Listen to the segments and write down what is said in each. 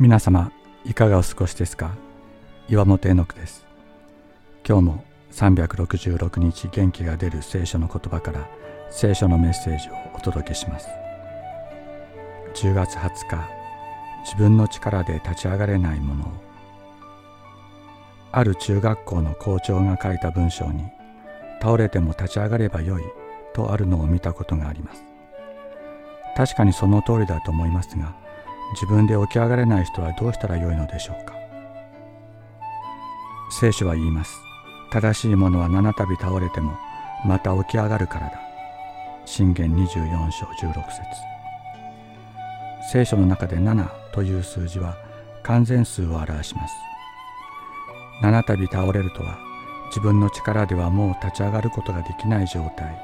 皆様いかがお過ごしですか？岩本絵の句です。今日も366日元気が出る聖書の言葉から聖書のメッセージをお届けします。10月20日自分の力で立ち上がれないものをある中学校の校長が書いた文章に倒れても立ち上がればよいとあるのを見たことがあります。確かにその通りだと思いますが自分で起き上がれない人はどうしたらよいのでしょうか？聖書は言います。正しいものは七度倒れてもまた起き上がるからだ。信玄24章16節。聖書の中で7という数字は完全数を表します。七度倒れるとは自分の力ではもう立ち上がることができない状態。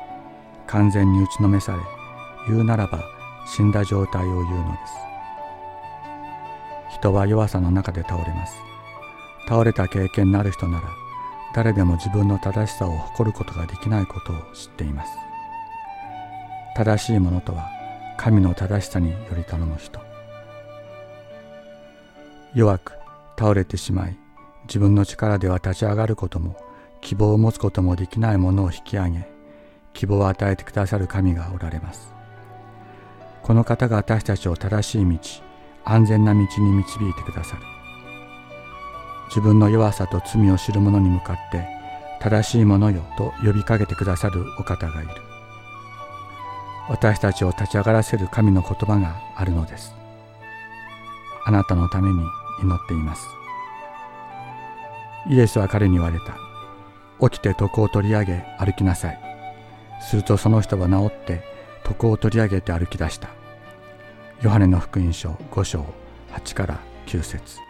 完全に打ちのめされ言うならば死んだ状態を言うのです。人は弱さの中で倒れます。倒れた経験のある人なら誰でも自分の正しさを誇ることができないことを知っています。正しいものとは神の正しさにより頼む人。弱く倒れてしまい自分の力では立ち上がることも希望を持つこともできないものを引き上げ希望を与えてくださる神がおられます。この方が私たちを正しい道安全な道に導いてくださる。自分の弱さと罪を知る者に向かって正しいものよと呼びかけてくださるお方がいる。私たちを立ち上がらせる神の言葉があるのです。あなたのために祈っています。イエスは彼に言われた。起きて床を取り上げ歩きなさい。するとその人は治って床を取り上げて歩き出した。ヨハネの福音書5章8から9節。